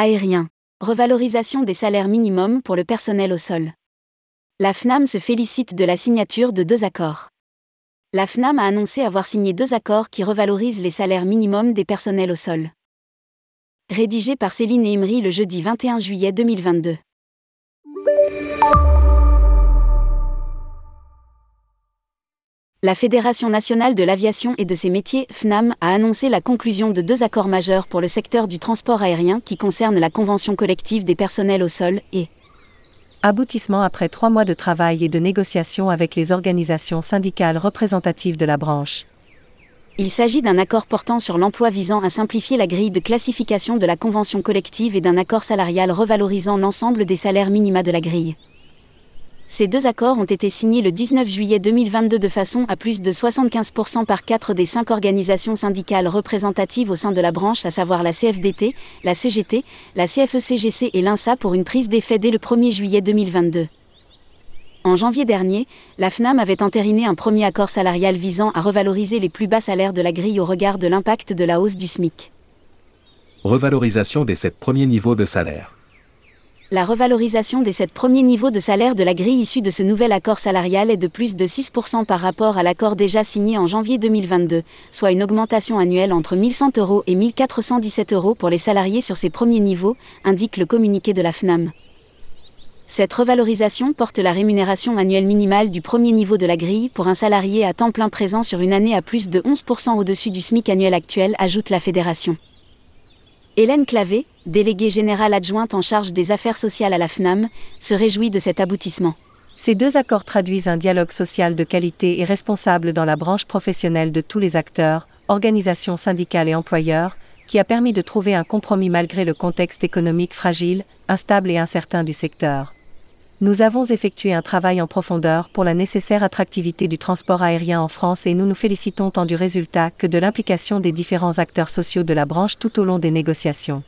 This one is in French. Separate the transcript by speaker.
Speaker 1: Aérien. Revalorisation des salaires minimums pour le personnel au sol. La FNAM se félicite de la signature de deux accords. La FNAM a annoncé avoir signé deux accords qui revalorisent les salaires minimums des personnels au sol. Rédigé par Céline Imri le jeudi 21 juillet 2022. La Fédération nationale de l'aviation et de ses métiers, FNAM, a annoncé la conclusion de deux accords majeurs pour le secteur du transport aérien qui concernent la convention collective des personnels au sol et
Speaker 2: Aboutissement après trois mois de travail et de négociations avec les organisations syndicales représentatives de la branche.
Speaker 1: Il s'agit d'un accord portant sur l'emploi visant à simplifier la grille de classification de la convention collective et d'un accord salarial revalorisant l'ensemble des salaires minima de la grille. Ces deux accords ont été signés le 19 juillet 2022 de façon à plus de 75% par quatre des cinq organisations syndicales représentatives au sein de la branche, à savoir la CFDT, la CGT, la CFECGC et l'INSA pour une prise d'effet dès le 1er juillet 2022. En janvier dernier, la FNAM avait entériné un premier accord salarial visant à revaloriser les plus bas salaires de la grille au regard de l'impact de la hausse du SMIC.
Speaker 3: Revalorisation des sept premiers niveaux de salaire
Speaker 1: la revalorisation des sept premiers niveaux de salaire de la grille issue de ce nouvel accord salarial est de plus de 6% par rapport à l'accord déjà signé en janvier 2022, soit une augmentation annuelle entre 1100 euros et 1417 euros pour les salariés sur ces premiers niveaux, indique le communiqué de la FNAM. Cette revalorisation porte la rémunération annuelle minimale du premier niveau de la grille pour un salarié à temps plein présent sur une année à plus de 11% au-dessus du SMIC annuel actuel, ajoute la fédération. Hélène Clavé, déléguée générale adjointe en charge des affaires sociales à la FNAM, se réjouit de cet aboutissement.
Speaker 2: Ces deux accords traduisent un dialogue social de qualité et responsable dans la branche professionnelle de tous les acteurs, organisations syndicales et employeurs, qui a permis de trouver un compromis malgré le contexte économique fragile, instable et incertain du secteur. Nous avons effectué un travail en profondeur pour la nécessaire attractivité du transport aérien en France et nous nous félicitons tant du résultat que de l'implication des différents acteurs sociaux de la branche tout au long des négociations.